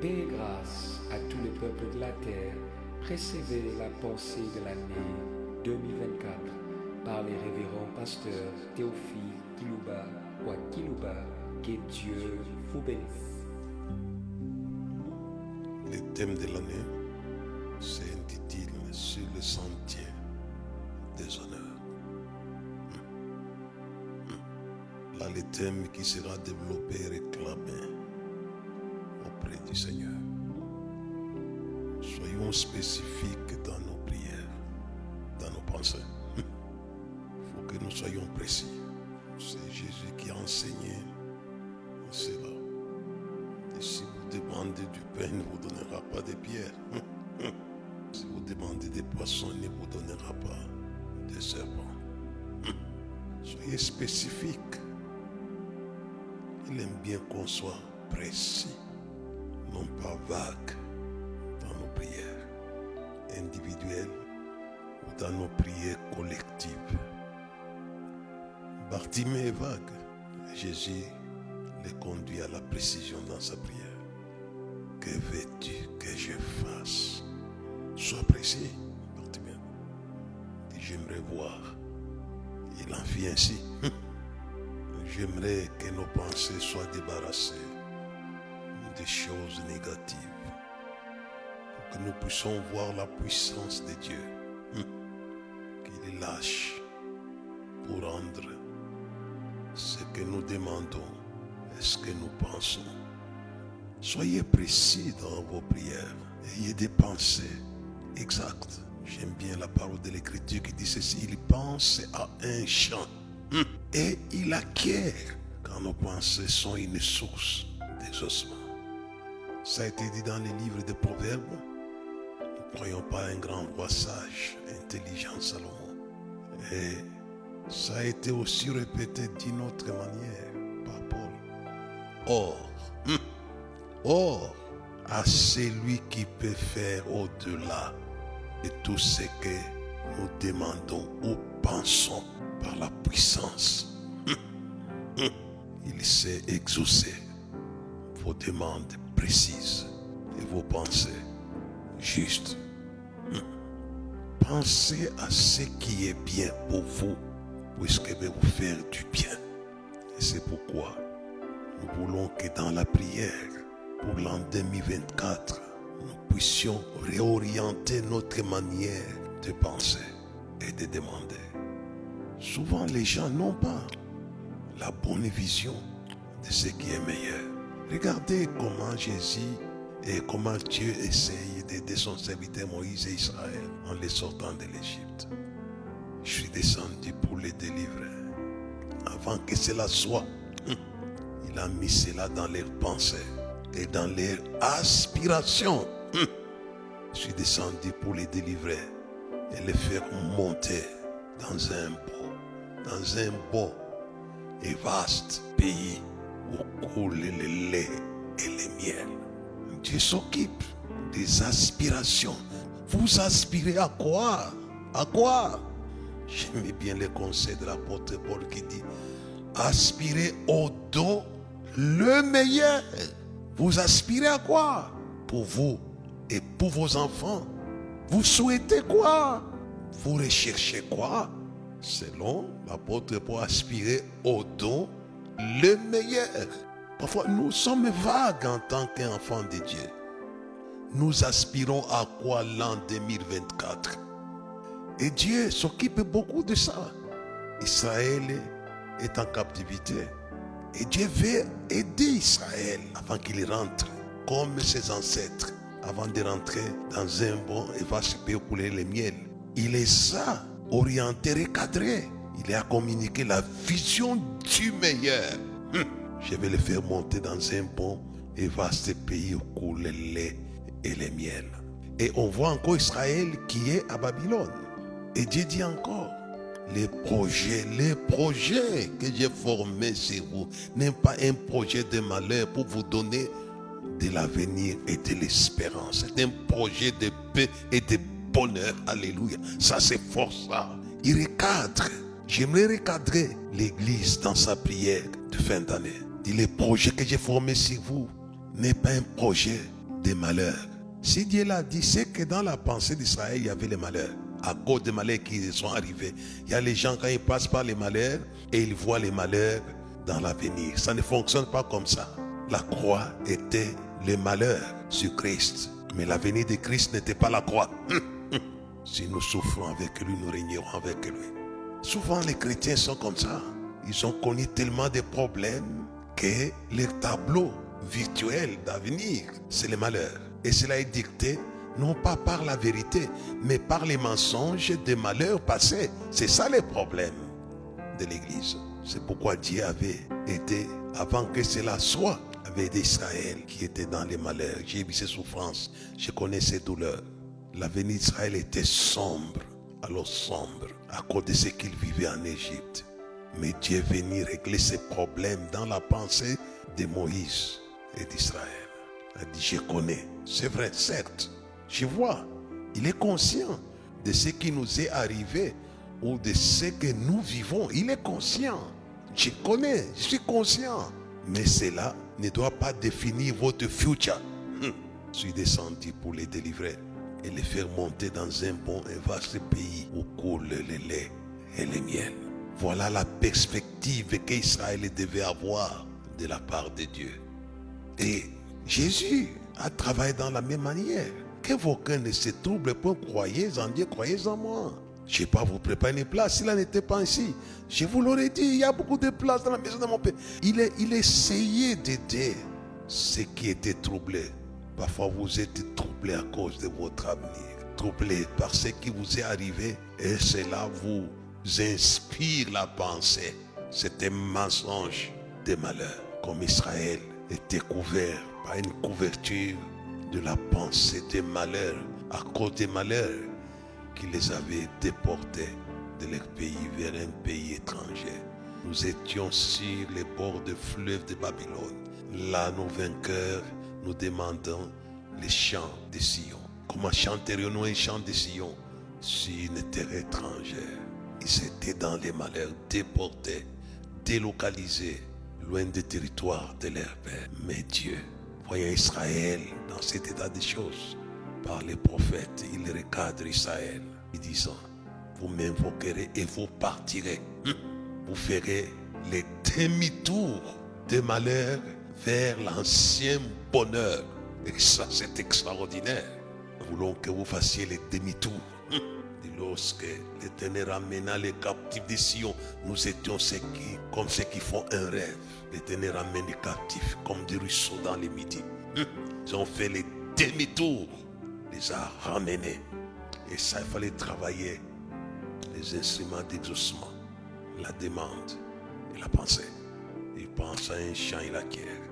Paix et grâce à tous les peuples de la terre. Recevez la pensée de l'année 2024 par les révérends pasteurs Théophile Kilouba ou Kilouba. Que Dieu vous bénisse. Le thème de l'année s'intitule Sur le sentier des honneurs. Là, le thème qui sera développé et réclamé Seigneur. Soyons spécifiques dans nos prières, dans nos pensées. Il faut que nous soyons précis. C'est Jésus qui a enseigné cela. Et si vous demandez du pain, il ne vous donnera pas des pierres. si vous demandez des poissons, il ne vous donnera pas des serpents. Soyez spécifiques. Il aime bien qu'on soit précis, non pas vague dans nos prières individuelles ou dans nos prières collectives. Bartimée est vague. Jésus les conduit à la précision dans sa prière. Que veux-tu que je fasse? Sois précis, Bartimée. J'aimerais voir. Il en fit ainsi. J'aimerais que nos pensées soient débarrassées des choses négatives. Pour que nous puissions voir la puissance de Dieu. Qu'il lâche pour rendre ce que nous demandons et ce que nous pensons. Soyez précis dans vos prières. Ayez des pensées exactes. J'aime bien la parole de l'Écriture qui dit ceci. Il pense à un champ et il acquiert quand nos pensées sont une source d'exaucement. Ça a été dit dans les livres des Proverbes. Ne croyons pas un grand roi sage, intelligent Salomon. Et ça a été aussi répété d'une autre manière par Paul. Or, hum, or, à celui qui peut faire au-delà de tout ce que nous demandons ou pensons par la puissance, hum, hum, il sait exaucer vos demandes précises et vos pensées justes. Pensez à ce qui est bien pour vous, puisque va vous faire du bien. Et c'est pourquoi nous voulons que dans la prière pour l'an 2024, nous puissions réorienter notre manière de penser et de demander. Souvent, les gens n'ont pas la bonne vision de ce qui est meilleur. Regardez comment Jésus et comment Dieu essaye d'aider son serviteur Moïse et Israël en les sortant de l'Égypte. Je suis descendu pour les délivrer. Avant que cela soit, il a mis cela dans leurs pensées et dans leurs aspirations. Je suis descendu pour les délivrer et les faire monter dans un beau, dans un beau et vaste pays où coule le lait et le miel. Dieu s'occupe des aspirations. Vous aspirez à quoi? À quoi? J'aime bien le conseil de l'apôtre Paul qui dit aspirez au don le meilleur. Vous aspirez à quoi? Pour vous et pour vos enfants. Vous souhaitez quoi? Vous recherchez quoi? Selon l'apôtre Paul, aspirer au don le meilleur. Parfois, nous sommes vagues en tant qu'enfants de Dieu. Nous aspirons à quoi l'an 2024 Et Dieu s'occupe beaucoup de ça. Israël est en captivité. Et Dieu veut aider Israël avant qu'il rentre, comme ses ancêtres, avant de rentrer dans un bon et vaste pays couler le miel. Il les a orientés, recadrés. Il a communiqué la vision du meilleur. Hum. Je vais les faire monter dans un bon et vaste pays où coule le lait et le miel. Et on voit encore Israël qui est à Babylone. Et Dieu dit encore, les projets, les projets que j'ai formés sur vous n'est pas un projet de malheur pour vous donner de l'avenir et de l'espérance. C'est un projet de paix et de bonheur. Alléluia. Ça, c'est fort ça. Il recadre. J'aimerais recadrer l'église dans sa prière de fin d'année. Dit, les projets que j'ai formés sur vous n'est pas un projet des malheurs. Si Dieu l'a dit, c'est que dans la pensée d'Israël, il y avait les malheurs. À cause des malheurs qui sont arrivés. Il y a les gens, quand ils passent par les malheurs, et ils voient les malheurs dans l'avenir. Ça ne fonctionne pas comme ça. La croix était les malheurs sur Christ. Mais l'avenir de Christ n'était pas la croix. Si nous souffrons avec lui, nous régnerons avec lui. Souvent, les chrétiens sont comme ça. Ils ont connu tellement de problèmes que leur tableau virtuel d'avenir, c'est le malheur. Et cela est dicté non pas par la vérité, mais par les mensonges des malheurs passés. C'est ça le problème de l'Église. C'est pourquoi Dieu avait été, avant que cela soit, avait d'Israël qui était dans les malheurs. J'ai vu ses souffrances, je connais ses douleurs. L'avenir d'Israël était sombre, alors sombre, à cause de ce qu'il vivait en Égypte. Mais Dieu est venu régler ses problèmes dans la pensée de Moïse et d'Israël. Il a dit, je connais. C'est vrai, certes. Je vois. Il est conscient de ce qui nous est arrivé ou de ce que nous vivons. Il est conscient. Je connais, je suis conscient. Mais cela ne doit pas définir votre future. Hum. Je suis descendu pour les délivrer et les faire monter dans un bon et vaste pays où coule le lait et le miel. Voilà la perspective qu'Israël devait avoir de la part de Dieu. Et Jésus a travaillé dans la même manière. Que vos ne se troublent point, croyez en Dieu, croyez en moi? Je ne vais pas vous préparer une place s'il n'était pas ainsi. Je vous l'aurais dit, il y a beaucoup de places dans la maison de mon Père. Il, il essayait d'aider ceux qui étaient troublés. Parfois vous êtes troublés à cause de votre avenir, troublés par ce qui vous est arrivé et cela vous inspire la pensée. C'est un mensonge des malheurs. Comme Israël était couvert par une couverture de la pensée des malheurs, à cause des malheurs qui les avaient déportés de leur pays vers un pays étranger. Nous étions sur les bords des fleuves de Babylone. Là, nos vainqueurs, nous demandons les chants de Sion. Comment chanterions-nous un chant de Sion sur une terre étrangère Ils étaient dans les malheurs, déportés, délocalisés, loin des territoires de leur père. Mais Dieu, voyant Israël dans cet état de choses, par les prophètes, il recadre Israël, disant, vous m'invoquerez et vous partirez. Vous ferez les demi-tours des malheurs vers l'ancien bonheur. Et ça, c'est extraordinaire. Nous voulons que vous fassiez les demi-tours. Et lorsque l'Éternel ramena les captifs de Sion, nous étions ceux qui, comme ceux qui font un rêve. L'Éternel ramène les captifs comme des ruisseaux dans les midis. Ils ont fait les demi-tours, les a ramenés. Et ça, il fallait travailler les instruments d'exaucement, la demande et la pensée. Il pense à un chant, il acquiert.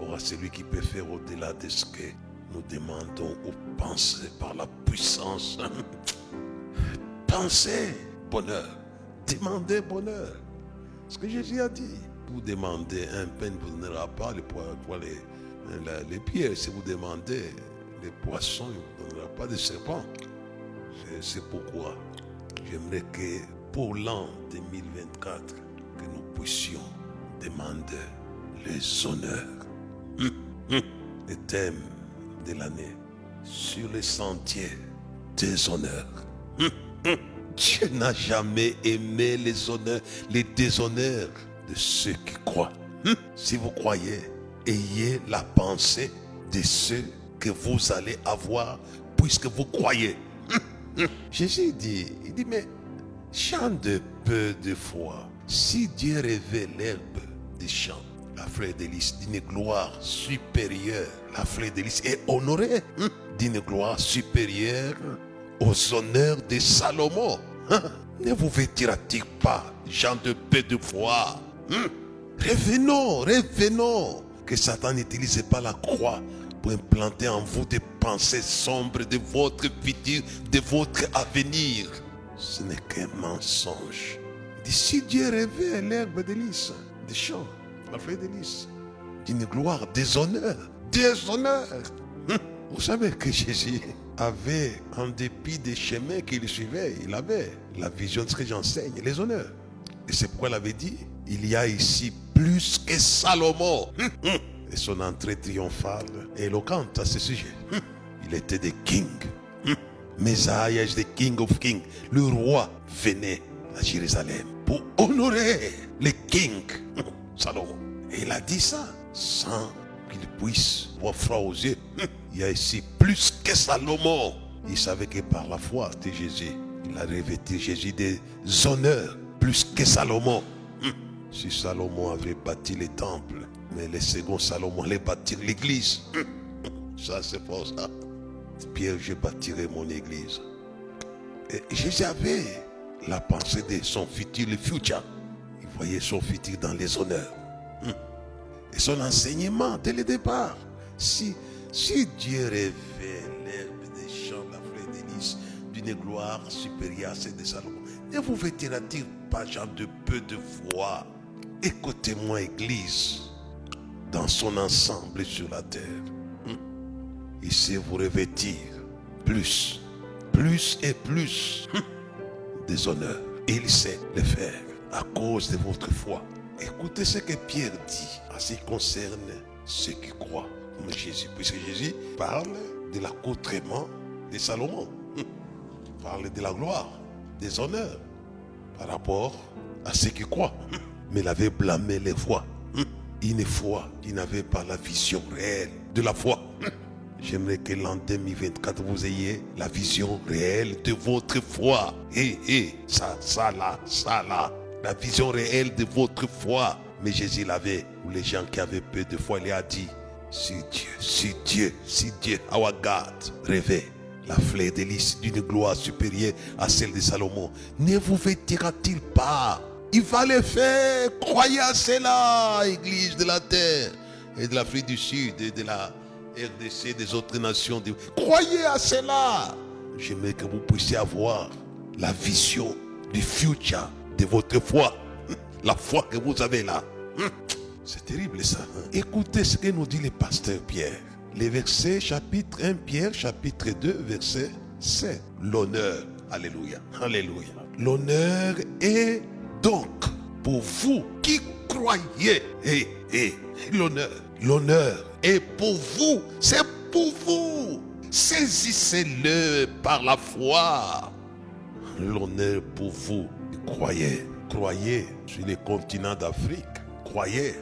Or, à celui qui peut faire au-delà de ce que nous demandons ou pensons par la puissance. Pensez bonheur. Demandez bonheur. Ce que Jésus a dit. Vous demandez un pain, ne vous donnera pas les, les, les pierres. Si vous demandez les poissons, il ne vous donnera pas de serpents. C'est pourquoi j'aimerais que pour l'an 2024, que nous puissions demander les honneurs. Le thème de l'année sur les sentiers des honneurs. Dieu n'a jamais aimé les honneurs, les déshonneurs de ceux qui croient. Si vous croyez, ayez la pensée de ceux que vous allez avoir puisque vous croyez. Jésus dit, il dit, mais chante de peu de foi. Si Dieu révèle l'herbe des champs, la fleur de d'une gloire supérieure, la fleur de est honorée d'une gloire supérieure aux honneurs de Salomon. Ne vous vêtira-t-il pas, gens de peu de foi Revenons, revenons. Que Satan n'utilise pas la croix pour implanter en vous des pensées sombres de votre futur, de votre avenir. Ce n'est qu'un mensonge. D'ici Dieu révèle l'herbe de des champs, la fleur de d'une gloire, des honneurs, des honneurs. Vous savez que Jésus avait, en dépit des chemins qu'il suivait, il avait la vision de ce que j'enseigne, les honneurs. Et c'est pourquoi il avait dit, il y a ici plus que Salomon. Et son entrée triomphale est éloquente à ce sujet. Hum. Il était des kings. Hum. Messiah the king of kings. Le roi venait à Jérusalem pour honorer les kings. Hum. Salomon. Il a dit ça sans qu'il puisse voir froid aux yeux. Il y a ici plus que Salomon. Il savait que par la foi de Jésus, il a revêtu Jésus des honneurs plus que Salomon. Si Salomon avait bâti les temples, mais le second Salomon allait bâtir l'église. Ça, c'est pour ça. Pierre, je bâtirai mon église. Jésus avait la pensée de son futur, le futur. Voyait son futur dans les honneurs. Et son enseignement dès le départ. Si, si Dieu révèle des champs, la fleur d'une gloire supérieure à celle de Salomon, ne vous vêtira-t-il pas, gens de peu de foi Écoutez-moi, Église, dans son ensemble sur la terre. Il sait vous revêtir plus, plus et plus des honneurs. Il sait le faire à cause de votre foi. Écoutez ce que Pierre dit en ce qui concerne ceux qui croient en Jésus. Puisque Jésus parle de l'accoutrement de Salomon. Parle de la gloire, des honneurs par rapport à ceux qui croient. Mais il avait blâmé les foi. Une foi qui n'avait pas la vision réelle de la foi. J'aimerais que l'an 2024, vous ayez la vision réelle de votre foi. Et, et, ça, ça là, ça là. La vision réelle de votre foi. Mais Jésus l'avait. Ou les gens qui avaient peu de foi, il a dit, si Dieu, si Dieu, si Dieu, our God, rêvait la fleur de d'une gloire supérieure à celle de Salomon, ne vous vêtira-t-il pas? Il va le faire. Croyez à cela, Église de la terre et de l'Afrique du Sud et de la RDC, des autres nations. Croyez à cela. J'aimerais que vous puissiez avoir la vision du futur de votre foi. La foi que vous avez là. C'est terrible ça. Écoutez ce que nous dit le pasteur Pierre. Les versets chapitre 1 Pierre, chapitre 2, verset 7. L'honneur. Alléluia. Alléluia. L'honneur est donc pour vous qui croyez. Et, et l'honneur. L'honneur est pour vous. C'est pour vous. Saisissez-le par la foi. L'honneur pour vous. Croyez. Croyez sur le continent d'Afrique. Croyez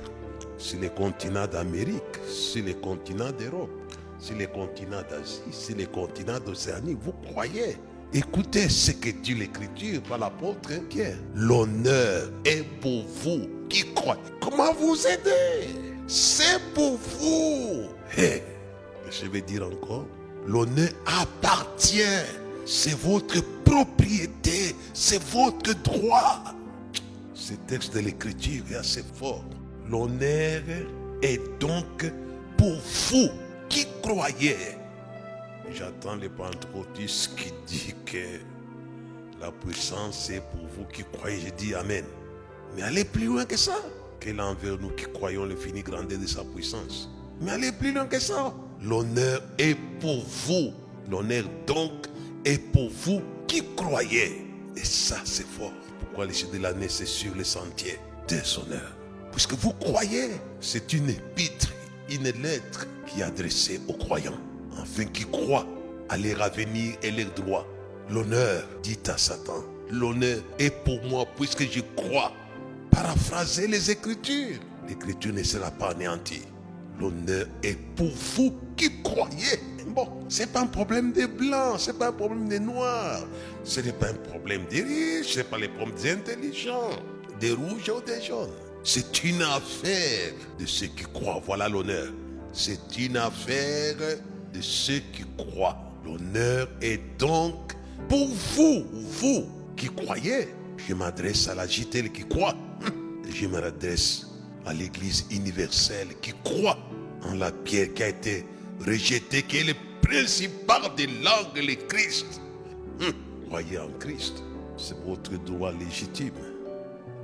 sur le continent d'Amérique, sur le continent d'Europe, sur le continent d'Asie, sur le continent d'Océanie. Vous croyez Écoutez ce que dit l'Écriture par l'apôtre Pierre. L'honneur est pour vous qui croyez. Comment vous aider? C'est pour vous. Je vais dire encore, l'honneur appartient. C'est votre propriété, c'est votre droit. Ce texte de l'Écriture est assez fort. L'honneur est donc pour vous qui croyez. J'attends les pentecôtistes qui disent que la puissance est pour vous qui croyez. Je dis Amen. Mais allez plus loin que ça. Quel envers nous qui croyons le fini grandeur de sa puissance? Mais allez plus loin que ça. L'honneur est pour vous. L'honneur donc est pour vous qui croyez. Et ça, c'est fort. Pourquoi les de l'année, c'est sur les sentiers des honneurs? Puisque vous croyez, c'est une épître, une lettre qui est adressée aux croyants, afin qu'ils croient à leur avenir et leurs droits. L'honneur, dit à Satan, l'honneur est pour moi puisque je crois. Paraphrasez les Écritures. L'Écriture ne sera pas anéantie. L'honneur est pour vous qui croyez. Bon, ce n'est pas un problème des blancs, ce n'est pas un problème des noirs, ce n'est pas un problème des riches, ce n'est pas les problèmes des intelligents, des rouges ou des jaunes. C'est une affaire de ceux qui croient. Voilà l'honneur. C'est une affaire de ceux qui croient. L'honneur est donc pour vous, vous qui croyez. Je m'adresse à la JTL qui croit. Je m'adresse à l'Église universelle qui croit en la pierre qui a été rejetée, qui est le principal des langues, le Christ. Croyez en Christ. C'est votre droit légitime.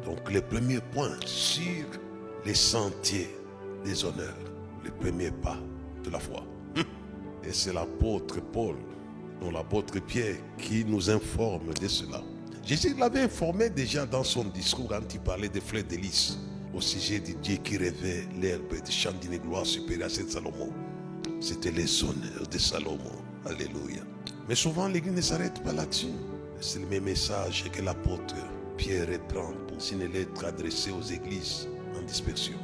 Donc le premier point sur les sentiers des honneurs, le premier pas de la foi. Et c'est l'apôtre Paul, non l'apôtre Pierre, qui nous informe de cela. Jésus l'avait informé déjà dans son discours quand il parlait des fleurs de lys. au sujet de Dieu qui rêvait l'herbe de champ d'une gloire supérieure à celle de Salomon. C'était les honneurs de Salomon. Alléluia. Mais souvent, l'Église ne s'arrête pas là-dessus. C'est le même message que l'apôtre Pierre reprend pour une lettre adressée aux églises en dispersion.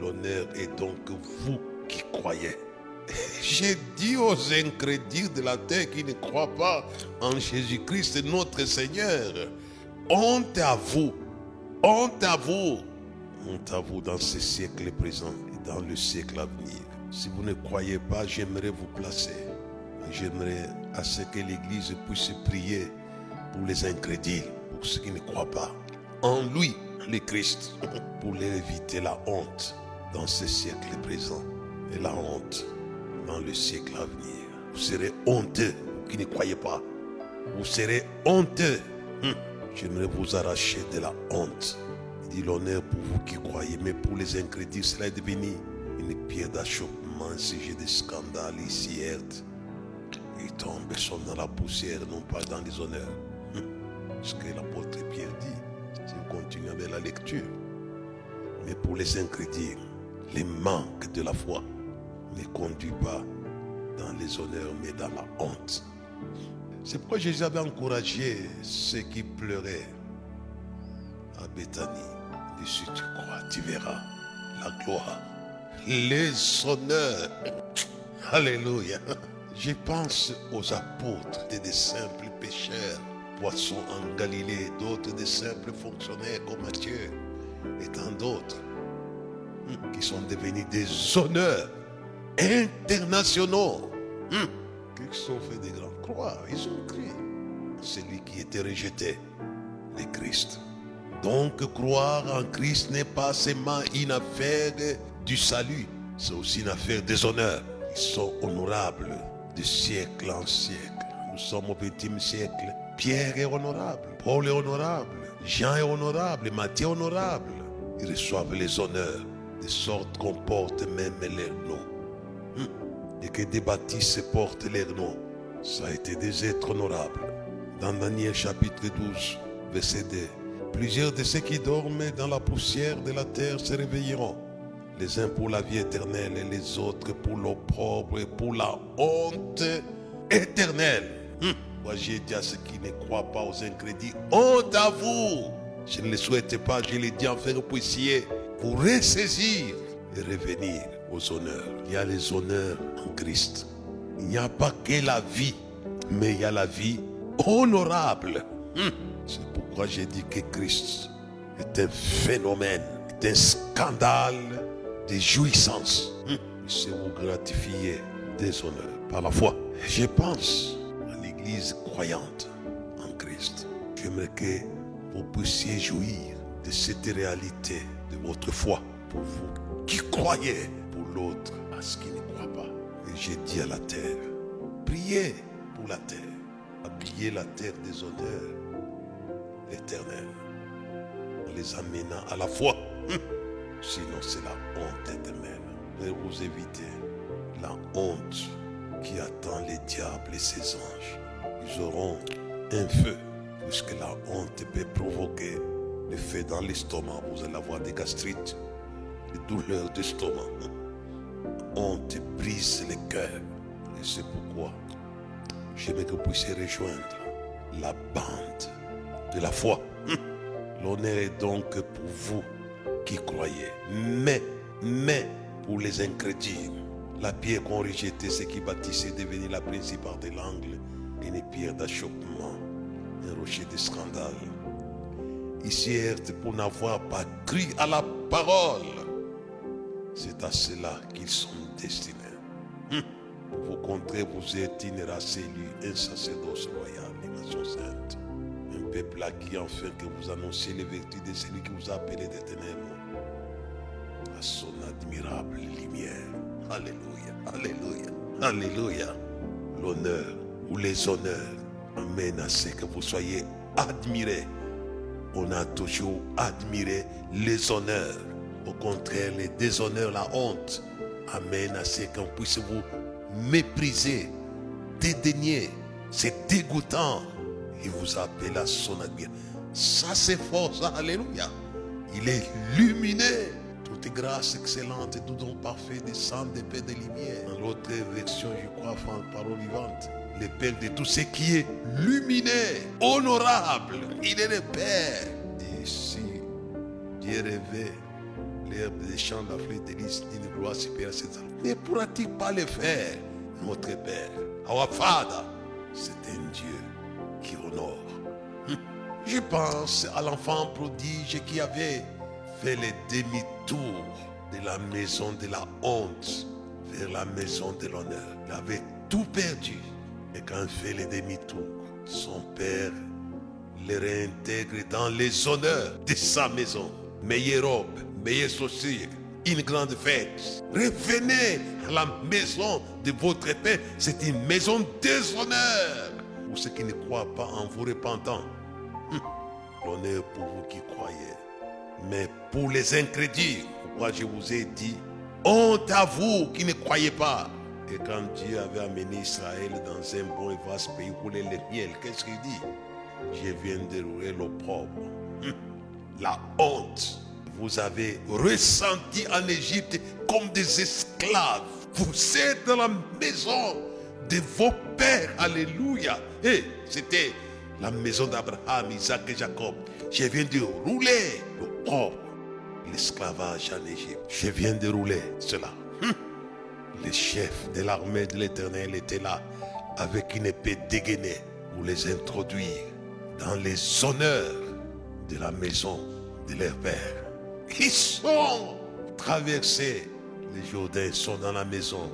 L'honneur est donc vous qui croyez. J'ai dit aux incrédules de la terre qui ne croient pas en Jésus-Christ notre Seigneur, honte à vous, honte à vous, honte à vous dans ce siècle présent et dans le siècle à venir. Si vous ne croyez pas, j'aimerais vous placer. J'aimerais à ce que l'Église puisse prier pour les incrédules, pour ceux qui ne croient pas en lui, le Christ, pour leur éviter la honte dans ce siècle présent et la honte dans le siècle à venir. Vous serez honteux, vous qui ne croyez pas. Vous serez honteux. Hum. J'aimerais vous arracher de la honte. Dit l'honneur pour vous qui croyez, mais pour les incrédules, cela est devenu une pierre d'achoppement, sujet de scandale ici, Ils tombent, ils sont dans la poussière, non pas dans les honneurs. Hum. Ce que l'apôtre Pierre dit, si vous continuez avec la lecture. Mais pour les incrédules, les manques de la foi, ne conduit pas dans les honneurs, mais dans la honte. C'est pourquoi Jésus avait encouragé ceux qui pleuraient à Bethanie. Et si tu crois, tu verras la gloire, les honneurs. Alléluia. Je pense aux apôtres et des simples pécheurs, poissons en Galilée, d'autres des simples fonctionnaires comme Matthieu et tant d'autres qui sont devenus des honneurs internationaux hmm, qui sont fait des grandes croix. Ils ont cru. Celui qui était rejeté, le Christ. Donc croire en Christ n'est pas seulement une affaire du salut, c'est aussi une affaire des honneurs. Ils sont honorables de siècle en siècle. Nous sommes au XXe siècle. Pierre est honorable, Paul est honorable, Jean est honorable, Matthieu est honorable. Ils reçoivent les honneurs, de sorte qu'on porte même les noms et que des bâtisses portent leur nom. Ça a été des êtres honorables. Dans Daniel chapitre 12, verset 2, plusieurs de ceux qui dorment dans la poussière de la terre se réveilleront. Les uns pour la vie éternelle et les autres pour l'opprobre et pour la honte éternelle. Hum. Moi j'ai dit à ceux qui ne croient pas aux incrédits, honte à vous. Je ne le souhaite pas, je l'ai dit enfin, vous puissiez vous ressaisir et revenir aux honneurs. Il y a les honneurs en Christ. Il n'y a pas que la vie, mais il y a la vie honorable. Hmm. C'est pourquoi j'ai dit que Christ est un phénomène, est un scandale de jouissance. Hmm. Il sait vous gratifier des honneurs par la foi. Je pense à l'église croyante en Christ. J'aimerais que vous puissiez jouir de cette réalité de votre foi pour vous qui croyez l'autre à ce qui ne croit pas. Et j'ai dit à la terre, priez pour la terre, habillez la terre des honneurs éternels, en les amenant à la foi. Sinon, c'est la honte éternelle. Vous évitez la honte qui attend les diables et ses anges. Ils auront un feu, puisque la honte peut provoquer le feu dans l'estomac. Vous allez avoir des gastrites, des douleurs d'estomac on te brise le cœur. Et c'est pourquoi j'aimerais que vous puissiez rejoindre la bande de la foi. L'honneur est donc pour vous qui croyez. Mais, mais pour les incrédules, la pierre qu'on rejetait, ce qui bâtissait devenir la principale de l'angle, une pierre d'achoppement, un rocher de scandale. Ici, pour n'avoir pas cru à la parole. C'est à cela qu'ils sont destinés. Hum. Vous contrer, vous êtes une race élue, un sacerdoce royal, une nation sainte. Peuple acquis enfin que vous annonciez les vertus de celui qui vous a appelé des ténèbres à son admirable lumière. Alléluia, Alléluia, Alléluia. L'honneur ou les honneurs amènent à ce que vous soyez admirés. On a toujours admiré les honneurs au contraire, les déshonneurs, la honte amènent à ce qu'on puisse vous mépriser, dédaigner. C'est dégoûtant. Il vous appelle à son admiration. Ça, c'est fort, ça. Alléluia. Il est lumineux. Toute grâce excellente et tout don parfait descend des paix des lumières. Dans l'autre version, je crois, en parole vivante. Le Père de tout ce qui est lumineux, honorable. Il est le Père. Et si Dieu rêvait l'herbe des champs, la fleur des lys, d'une gloire supérieure à Ne pourra-t-il pas le faire, notre Père Our Father, c'est un Dieu honore. Je pense à l'enfant prodige qui avait fait le demi-tour de la maison de la honte vers la maison de l'honneur. Il avait tout perdu. Et quand il fait le demi-tour, son père le réintègre dans les honneurs de sa maison. Meilleure robe, meilleure chaussure, une grande fête. Revenez à la maison de votre père. C'est une maison déshonneur. Pour ceux qui ne croient pas en vous repentant, l'honneur pour vous qui croyez. Mais pour les incrédules, pourquoi je vous ai dit, honte à vous qui ne croyez pas. Et quand Dieu avait amené Israël dans un bon et vaste pays pour les miel, qu'est-ce qu'il dit? Je viens dérouler l'opprobre, la honte. Vous avez ressenti en Égypte comme des esclaves. Vous êtes dans la maison de vos pères. Alléluia. Et c'était la maison d'Abraham, Isaac et Jacob. Je viens de rouler l'opprobre, l'esclavage en Égypte. Je viens de rouler cela. Les chefs de l'armée de l'Éternel étaient là avec une épée dégainée pour les introduire dans les honneurs de la maison de leur père. Ils sont traversés. Les Jourdains sont dans la maison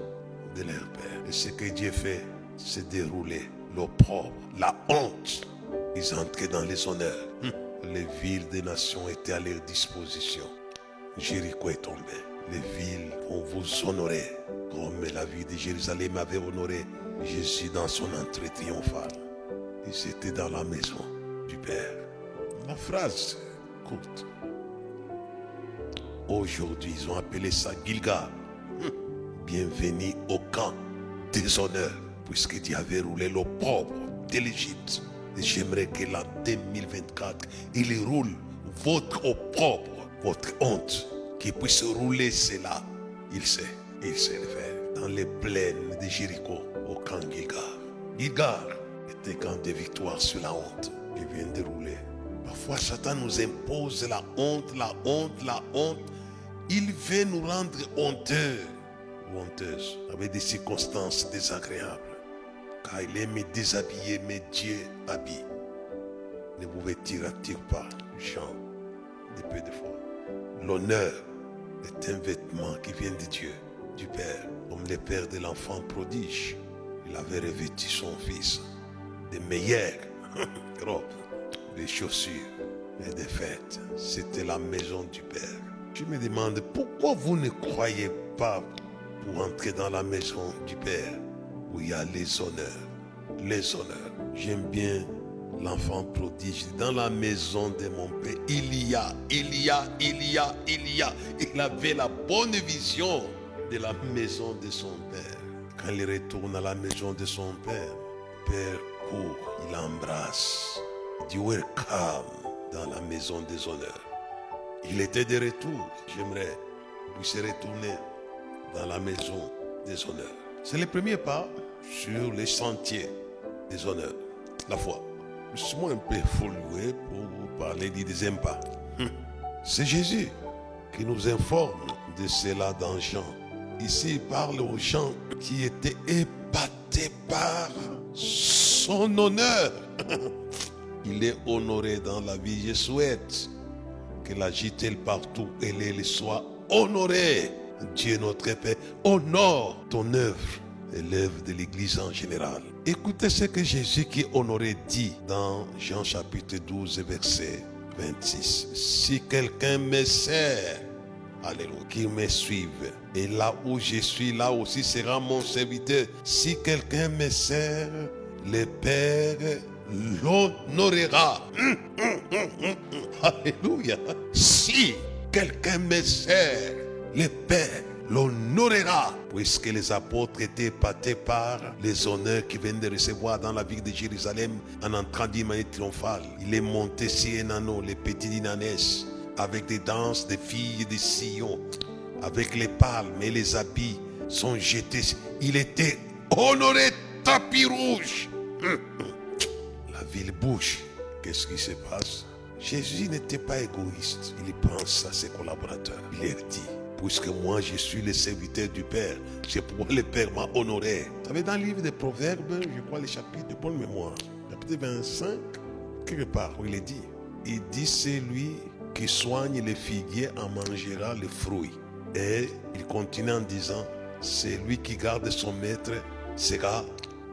de leur père. Et ce que Dieu fait, c'est dérouler l'opprobre, la honte. Ils entraient dans les honneurs. Les villes des nations étaient à leur disposition. Jéricho est tombé. Les villes vont vous honorer comme la ville de Jérusalem avait honoré Jésus dans son entrée triomphale. Ils étaient dans la maison du Père. La phrase courte. Aujourd'hui, ils ont appelé ça Gilgal. Bienvenue au camp des honneurs, puisque Dieu avait roulé l'opprobre de l'Égypte. Et j'aimerais que l'an 2024, il roule votre opprobre, votre honte, qu'il puisse rouler cela. Il sait, il sait le. Dans les plaines de Jéricho, au camp Gilgal. Gilgal était camp de victoire sur la honte. Il vient de rouler. Parfois, Satan nous impose la honte, la honte, la honte. Il veut nous rendre honteux avec des circonstances désagréables. Car il aime déshabiller, mais Dieu habille. Ne vous vêtira-t-il pas, Jean, de peu de fois L'honneur est un vêtement qui vient de Dieu, du Père, comme le Père de l'enfant prodige. Il avait revêtu son fils des meilleures robes, des chaussures et des fêtes. C'était la maison du Père. Je me demande pourquoi vous ne croyez pas pour entrer dans la maison du Père où il y a les honneurs. Les honneurs. J'aime bien l'enfant prodige. Dans la maison de mon Père, il y a, il y a, il y a, il y a. Il avait la bonne vision de la maison de son Père. Quand il retourne à la maison de son Père, Père court, il embrasse. Il dit welcome dans la maison des honneurs. Il était de retour. J'aimerais puisse retourner dans la maison des honneurs. C'est le premier pas sur les sentiers des honneurs. La foi. Je suis un peu louer pour vous parler du deuxième pas. C'est Jésus qui nous informe de cela dans Jean. Ici, il parle aux gens qui étaient épatés par son honneur. Il est honoré dans la vie. Je souhaite que la JTL partout, elle, elle soit honorée. Dieu notre Père, honore ton œuvre et l'œuvre de l'Église en général. Écoutez ce que Jésus qui honoré dit dans Jean chapitre 12 verset 26. Si quelqu'un me sert, Alléluia, qu'il me suive. Et là où je suis, là aussi sera mon serviteur. Si quelqu'un me sert, le Père l'honorera. Alléluia. Si quelqu'un me sert, le Père l'honorera. Puisque les apôtres étaient épatés par les honneurs qu'ils viennent de recevoir dans la ville de Jérusalem en entrant d'une manière triomphale. Il est monté sur un anneau, le petit Dinanès, avec des danses, des filles, des sillons, avec les palmes et les habits sont jetés. Il était honoré tapis rouge. La ville bouge. Qu'est-ce qui se passe? Jésus n'était pas égoïste. Il pense à ses collaborateurs. Il leur dit, puisque moi je suis le serviteur du Père, c'est pourquoi le Père m'a honoré. Vous savez, dans le livre des Proverbes, je crois les chapitres de bonne mémoire, chapitre 25, quelque part où il est dit, il dit c'est lui qui soigne les figuiers en mangera les fruits. Et il continue en disant, c'est lui qui garde son maître sera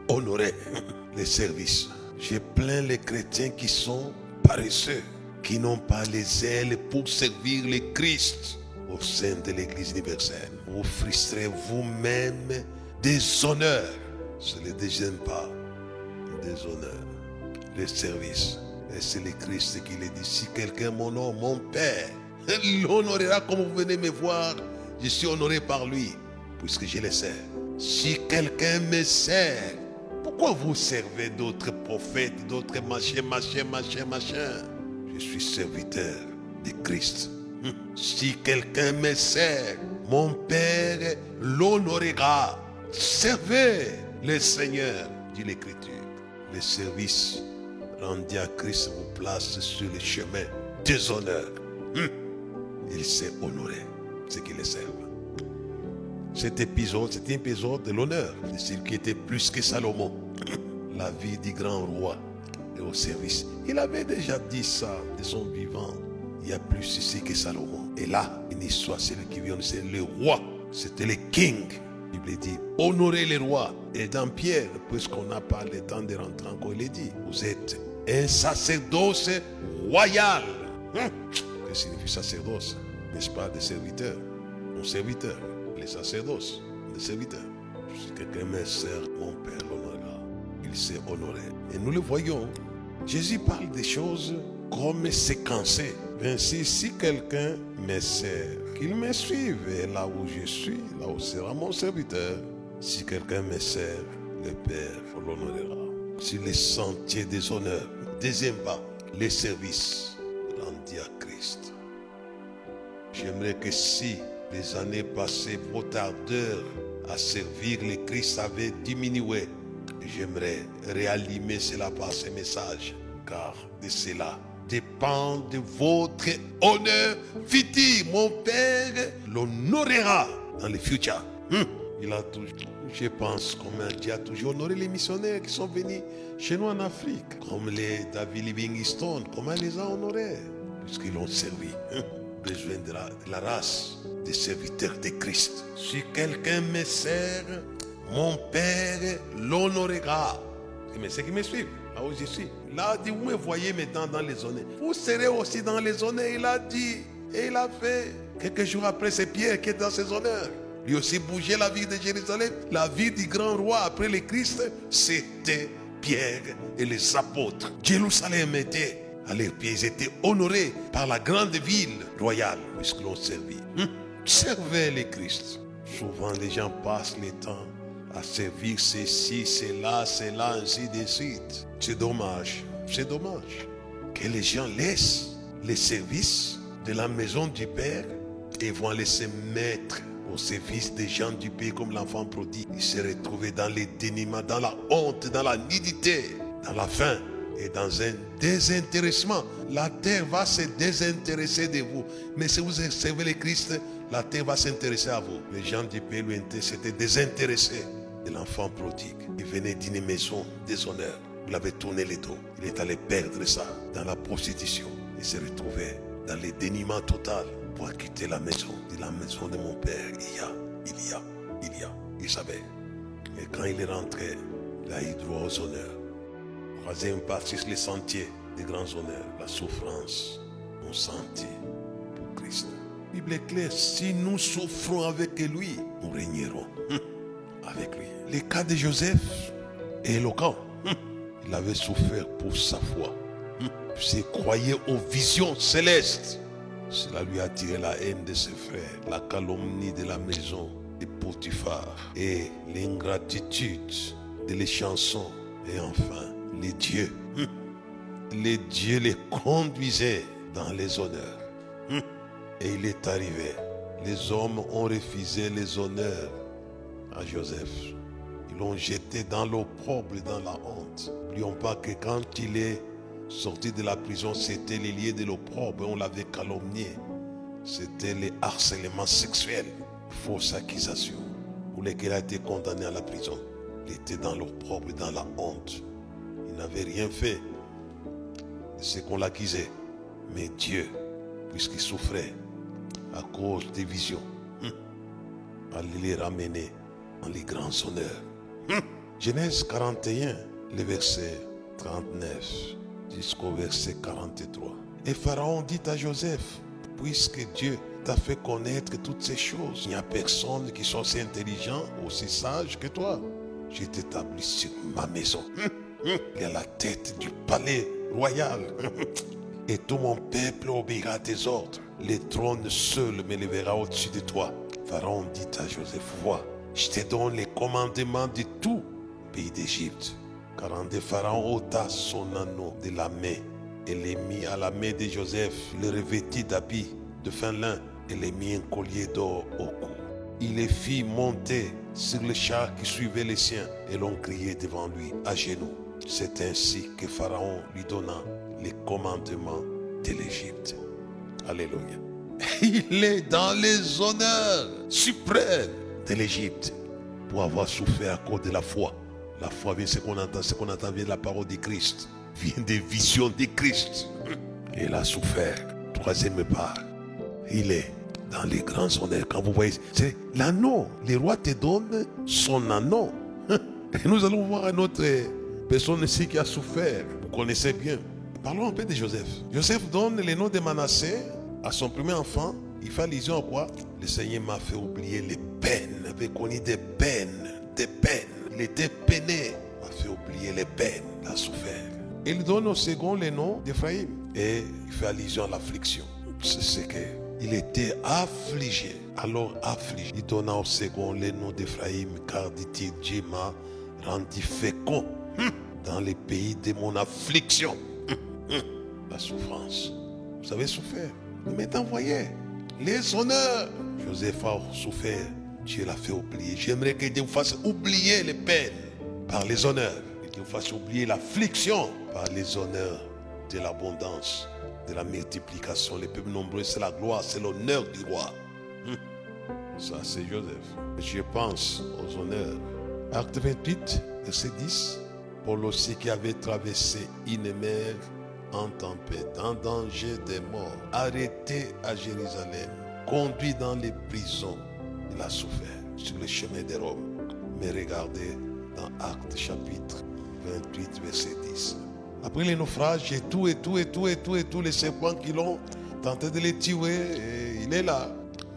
honoré. Les services. J'ai plein les chrétiens qui sont paresseux, qui n'ont pas les ailes pour servir le Christ au sein de l'Église universelle. Vous frustrez vous-même des honneurs. C'est le deuxième pas des honneurs. Les services. Et c'est le Christ qui le dit. Si quelqu'un m'honore, mon Père l'honorera comme vous venez me voir. Je suis honoré par lui, puisque je le sers. Si quelqu'un me sert, pourquoi vous servez d'autres prophètes, d'autres machins, machins, machins, machins? Je suis serviteur de Christ. Si quelqu'un me sert, mon Père l'honorera. Servez le Seigneur, dit l'Écriture. Le service rendu à Christ vous place sur le chemin des honneurs. Il s'est honoré, ce qui le servent. Cet épisode, c'est un épisode de l'honneur de celui qui était plus que Salomon. La vie du grand roi et au service. Il avait déjà dit ça de son vivant. Il y a plus ici que Salomon. Et là, une histoire, c'est qui vient, c'est le roi. C'était le king. Il Bible dit, honorez les rois. Et dans Pierre, puisqu'on n'a pas le temps de rentrer encore, il est dit, vous êtes un sacerdoce royal. Hum. Que signifie sacerdoce? N'est-ce pas des serviteurs? Un serviteur les sacerdoces, les serviteurs. Si quelqu'un me sert, mon Père l'honorera. Il s'est honoré. Et nous le voyons. Jésus parle des choses comme séquencées. Ainsi, si quelqu'un me sert, qu'il me suive. Et là où je suis, là où sera mon serviteur. Si quelqu'un me sert, le Père l'honorera. Sur les sentiers des honneurs. Deuxième pas, les services rendus à Christ. J'aimerais que si les années passées, votre ardeur à servir le Christ avait diminué. J'aimerais réalimer cela par ce message, car de cela dépend de votre honneur futur. Mon Père l'honorera dans le futur. Hum, il a toujours, je pense, comme Dieu a toujours honoré les missionnaires qui sont venus chez nous en Afrique, comme les David Livingstone, comment il les a honorés, puisqu'ils l'ont servi. Hum, besoin de la race des serviteurs de Christ. Si quelqu'un me sert, mon Père l'honorera. Mais ceux qui me suivent, là où je suis, là, dit, vous me voyez maintenant dans les zones. Vous serez aussi dans les zones. Il a dit, et il a fait. Quelques jours après, c'est Pierre qui est dans ses honneurs. Lui aussi bougeait la vie de Jérusalem. La vie du grand roi après le Christ, c'était Pierre et les apôtres. Jérusalem était à leurs pieds. Ils étaient honorés par la grande ville royale, puisqu'ils l'ont servi. Hum? Servez le Christ. Souvent, les gens passent le temps à servir ceci, cela, cela, ainsi de suite. C'est dommage. C'est dommage que les gens laissent les services de la maison du Père et vont laisser mettre au service des gens du pays comme l'enfant prodigue. Il s'est retrouvé dans les déniments, dans la honte, dans la nudité, dans la faim et dans un désintéressement. La terre va se désintéresser de vous. Mais si vous servez le Christ, la terre va s'intéresser à vous. Les gens du pays s'étaient désintéressés l'enfant prodigue. Il venait d'une maison déshonneur. Vous l'avez tourné les dos. Il est allé perdre ça dans la prostitution. Il s'est retrouvé dans le déniement total pour quitter la maison. De la maison de mon père, il y a, il y a, il y a. Il savait. Mais quand il est rentré, il a eu droit aux honneurs. Troisième partie, les sentiers des grands honneurs, la souffrance, mon sentier pour Christ. Bible est claire, si nous souffrons avec lui, nous régnerons avec lui. Le cas de Joseph est éloquent. Hum, il avait souffert pour sa foi. Hum, il croyait aux visions célestes. Cela lui a tiré la haine de ses frères, la calomnie de la maison de Potiphar et l'ingratitude de les chansons. Et enfin, les dieux. Les dieux les conduisaient dans les honneurs. Et il est arrivé. Les hommes ont refusé les honneurs à Joseph. Ils l'ont jeté dans l'opprobre et dans la honte. N'oublions pas que quand il est sorti de la prison, c'était les liés de l'opprobre on l'avait calomnié. C'était les harcèlements sexuels, fausses accusations, pour lesquels il a été condamné à la prison? Il était dans l'opprobre et dans la honte. Il n'avait rien fait de ce qu'on l'accusait. Mais Dieu, puisqu'il souffrait à cause des visions, hum, allait les ramener en les grands honneurs. Hum. Genèse 41, le verset 39 jusqu'au verset 43. Et Pharaon dit à Joseph, puisque Dieu t'a fait connaître toutes ces choses, il n'y a personne qui soit aussi intelligent, aussi sage que toi. Je t'établis sur ma maison. Il y a la tête du palais royal. Et tout mon peuple obéira à tes ordres. Le trône seul me lèvera au-dessus de toi. Pharaon dit à Joseph, vois, je te donne les commandements de tout pays d'Égypte. Car en de Pharaon ôta son anneau de la main et les mit à la main de Joseph, le revêtit d'habits de fin lin et les mit un collier d'or au cou. Il les fit monter sur le char qui suivait les siens et l'on criait devant lui à genoux. C'est ainsi que Pharaon lui donna les commandements de l'Égypte. Alléluia. Il est dans les honneurs suprêmes de l'Égypte pour avoir souffert à cause de la foi. La foi vient ce qu'on entend, ce qu'on entend vient de la parole de Christ, vient des visions de Christ. Et il a souffert. Troisième part, il est dans les grands honneurs. Quand vous voyez, c'est l'anneau. Les rois te donnent son anneau. Et nous allons voir une autre personne ici qui a souffert. Vous connaissez bien. Parlons un peu de Joseph. Joseph donne le nom de Manassé à son premier enfant. Il fait allusion à quoi? Le Seigneur m'a fait oublier les peines. Il avait connu des peines, des peines. Il était peiné. Il m'a fait oublier les peines. Il a souffert. Il donne au second le nom d'Ephraïm. Et il fait allusion à l'affliction. C'est ce que il était affligé. Alors affligé, il donna au second le nom d'Ephraïm, car dit-il, Dieu m'a rendu fécond hum, dans les pays de mon affliction. Hum, hum, La souffrance. Vous avez souffert. Mais envoyé les honneurs. Joseph a souffert. Dieu l'a fait oublier. J'aimerais que Dieu vous fasse oublier les peines par les honneurs. Que Dieu vous fasse oublier l'affliction par les honneurs de l'abondance de la multiplication. Les peuples nombreux, c'est la gloire, c'est l'honneur du roi. Hum. Ça, c'est Joseph. Je pense aux honneurs. Acte 28, verset 10. Paul aussi qui avait traversé une mer en tempête, en danger de mort, arrêté à Jérusalem, conduit dans les prisons. Il a souffert sur le chemin de Rome. Mais regardez dans Acte chapitre 28, verset 10. Après les naufrages et tout, et tout, et tout, et tout, et tout, les serpents qui l'ont tenté de les tuer, il est là.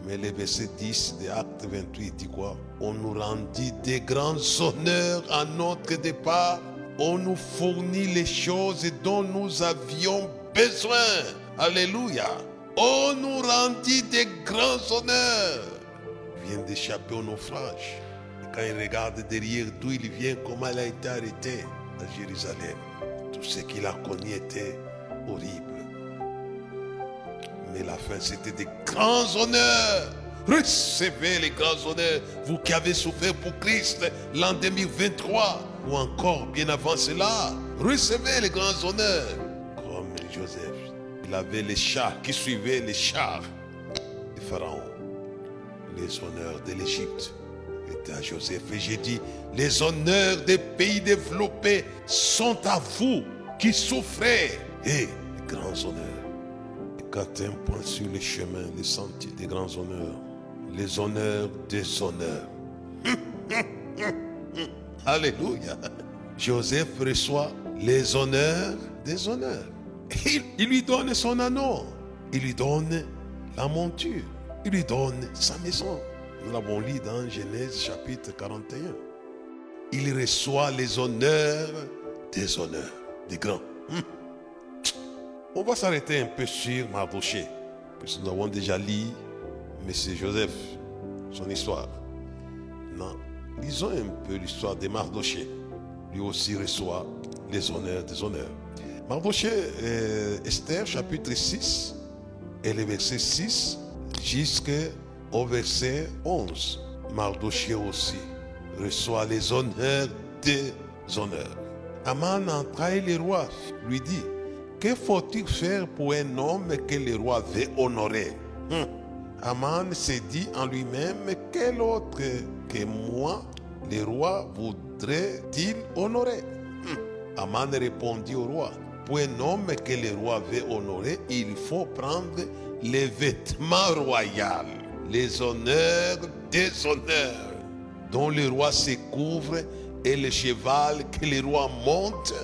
Mais le verset 10 de Acte 28 dit quoi? On nous rendit des grands honneurs à notre départ. On nous fournit les choses dont nous avions besoin. Alléluia. On nous rendit des grands honneurs. Vient d'échapper au naufrage. Et quand il regarde derrière d'où il vient, comment il a été arrêté à Jérusalem. Tout ce qu'il a connu était horrible. Mais la fin, c'était des grands honneurs. Recevez les grands honneurs, vous qui avez souffert pour Christ l'an 2023 ou encore bien avant cela. Recevez les grands honneurs. Comme Joseph, il avait les chars qui suivaient les chars de Pharaon. Les honneurs de l'Égypte étaient à Joseph. Et j'ai dit, les honneurs des pays développés sont à vous qui souffrez. Et les grands honneurs. Quatre un point sur le chemin, les sentiers des grands honneurs. Les honneurs des honneurs. Alléluia. Joseph reçoit les honneurs des honneurs. Il, il, lui donne son anneau. Il lui donne la monture. Il lui donne sa maison. Nous l'avons lu dans Genèse chapitre 41. Il reçoit les honneurs des honneurs, des grands. Hum. On va s'arrêter un peu sur Mardoché, puisque nous avons déjà lu M. Joseph, son histoire. Non, lisons un peu l'histoire de Mardoché. Lui aussi reçoit les honneurs des honneurs. Mardoché, euh, Esther, chapitre 6, et le verset 6 jusqu'au verset 11. Mardoché aussi reçoit les honneurs des honneurs. Aman entra et le roi lui dit, que faut-il faire pour un homme que le roi veut honorer? Hum. Aman s'est dit en lui-même, quel autre que moi le roi voudrait-il honorer? Hum. Aman répondit au roi, pour un homme que le roi veut honorer, il faut prendre les vêtements royaux, les honneurs des honneurs, dont le roi se couvre et le cheval que le roi monte,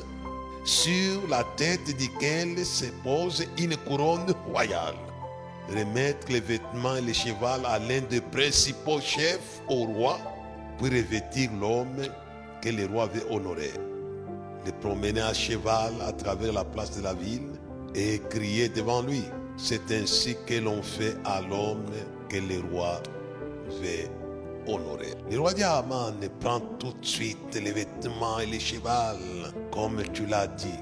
sur la tête duquel se pose une couronne royale. Remettre les vêtements et le cheval à l'un des principaux chefs au roi, puis revêtir l'homme que le roi veut honorer. Le promener à cheval à travers la place de la ville et crier devant lui. C'est ainsi que l'on fait à l'homme que le roi veut honorer. Le roi dit à Aman, prends tout de suite les vêtements et les chevals, comme tu l'as dit.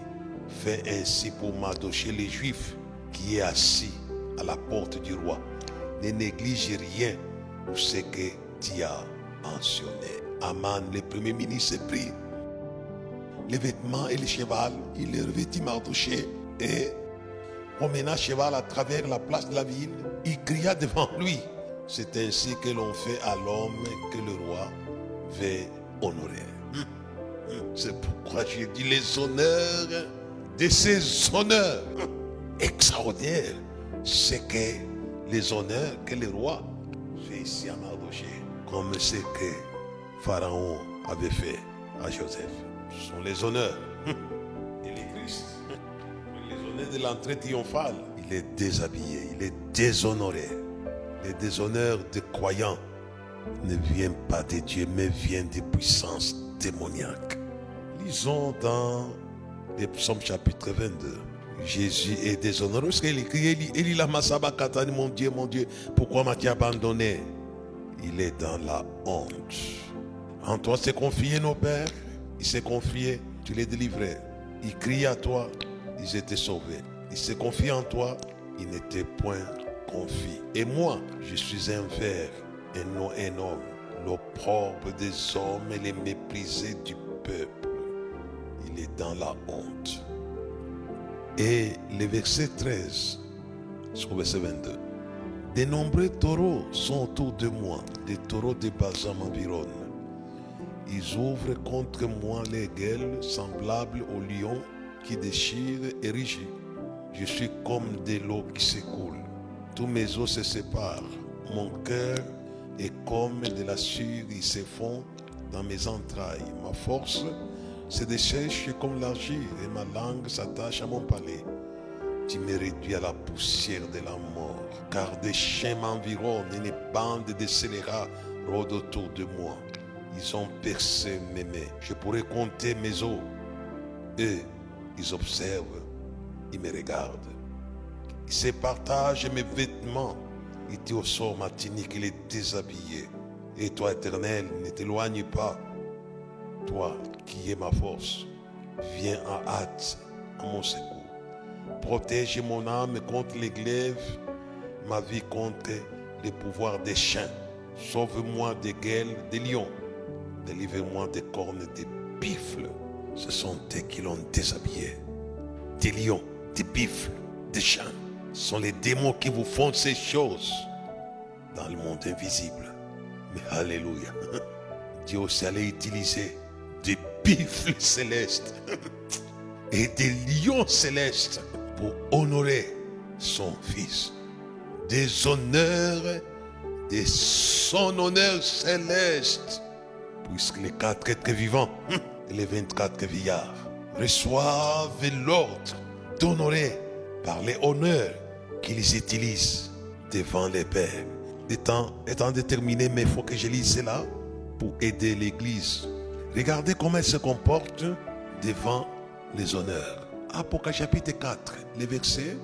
Fais ainsi pour Mardoché les Juifs qui est assis à la porte du roi. Ne néglige rien pour ce que tu as mentionné. Aman, le premier ministre, prit les vêtements et les chevals. Il les revêtit Mardoché et promena cheval à travers la place de la ville. Il cria devant lui. C'est ainsi que l'on fait à l'homme que le roi veut honorer. C'est pourquoi j'ai dit les honneurs de ces honneurs. Hum. Extraordinaire. C'est que les honneurs que le roi fait ici à Mardoché, comme ce que Pharaon avait fait à Joseph. Sont les honneurs. De l'entrée triomphale. Il est déshabillé, il est déshonoré. Les déshonneurs des croyants ne viennent pas de Dieu, mais viennent des puissances démoniaques. Lisons dans les psaumes chapitre 22. Jésus est déshonoré. Parce qu'il écrit, Eli, lama sabachthani, mon Dieu, mon Dieu, pourquoi m'as-tu abandonné? Il est dans la honte. En toi s'est confié nos pères, il s'est confié, tu les délivrais. Il criait à toi, ils étaient sauvés. Il s'est confié en toi, il n'était point confié. Et moi, je suis un ver et non un homme, l'opprobre des hommes et les méprisés du peuple. Il est dans la honte. Et le verset 13, jusqu'au verset 22. De nombreux taureaux sont autour de moi, des taureaux de Bazan m'environnent. Ils ouvrent contre moi les gueules semblables aux lions qui déchirent et rugit. Je suis comme de l'eau qui s'écoule. Tous mes os se séparent. Mon cœur est comme de la suie, il se fond dans mes entrailles. Ma force se dessèche comme l'argile et ma langue s'attache à mon palais. Tu me réduis à la poussière de la mort, car des chiens m'environnent et une bande de scélérats rôdent autour de moi. Ils ont percé mes mains. Je pourrais compter mes os. Eux, ils observent, ils me regardent. Ils se partagent mes vêtements. Il dit au sort matinique, il est déshabillé. Et toi, éternel, ne t'éloigne pas. Toi qui es ma force, viens en hâte à mon secours. Protège mon âme contre les glaives, ma vie contre les pouvoirs des chiens. Sauve-moi des gueules des lions. Délivre-moi des cornes des bifles. Ce sont eux qui l'ont déshabillé. Des lions, des bifles, des chiens. Ce sont les démons qui vous font ces choses dans le monde invisible. Mais Alléluia. Dieu aussi allait utiliser des bifles célestes et des lions célestes pour honorer son fils. Des honneurs, de son honneur céleste. Puisque les quatre êtres vivants les 24 vieillards reçoivent l'ordre d'honorer par les honneurs qu'ils utilisent devant les pères. Étant, étant déterminé, mais il faut que je lise cela pour aider l'Église. Regardez comment elle se comporte devant les honneurs. Apocalypse chapitre 4, le verset,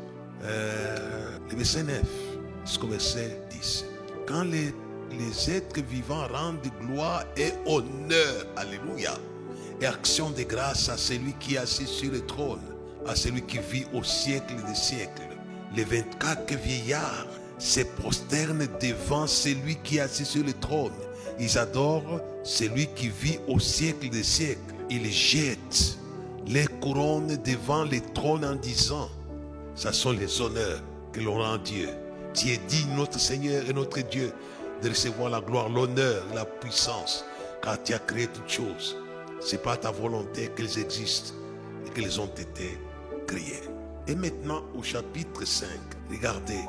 euh, le verset 9 jusqu'au verset 10. Quand les, les êtres vivants rendent gloire et honneur, alléluia, et action de grâce à celui qui est assis sur le trône, à celui qui vit au siècle des siècles. les 24 vieillards se prosternent devant celui qui est assis sur le trône. Ils adorent celui qui vit au siècle des siècles. Ils jettent les couronnes devant le trône en disant, ce sont les honneurs que l'on rend Dieu. Tu es digne, notre Seigneur et notre Dieu, de recevoir la gloire, l'honneur la puissance, car tu as créé toutes choses. Ce n'est pas ta volonté qu'elles existent et qu'elles ont été créées. Et maintenant, au chapitre 5, regardez,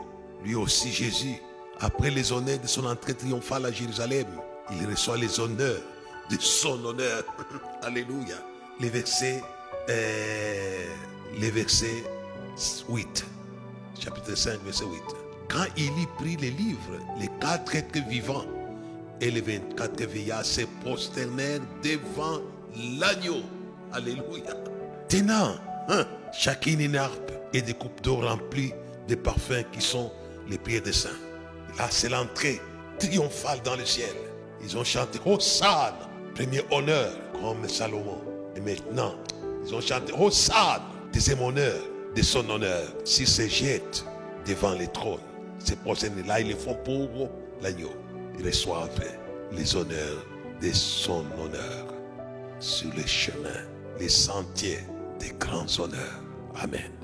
lui aussi Jésus, après les honneurs de son entrée triomphale à Jérusalem, il reçoit les honneurs de son honneur. Alléluia. Les versets, euh, les versets 8. Chapitre 5, verset 8. Quand il y prit les livres, les quatre êtres vivants et les 24 veillards se prosternèrent devant l'agneau. Alléluia. Tenant, hein, chacune une harpe et des coupes d'eau remplies de parfums qui sont les pieds des saints. Là, c'est l'entrée triomphale dans le ciel. Ils ont chanté Hosanna, premier honneur, comme Salomon. Et maintenant, ils ont chanté Hosanna, deuxième honneur de son honneur. S'ils se jettent devant les trônes, ces prochaines là ils le font pour l'agneau. Ils reçoivent les honneurs de son honneur sur les chemins, les sentiers des grands honneurs. Amen.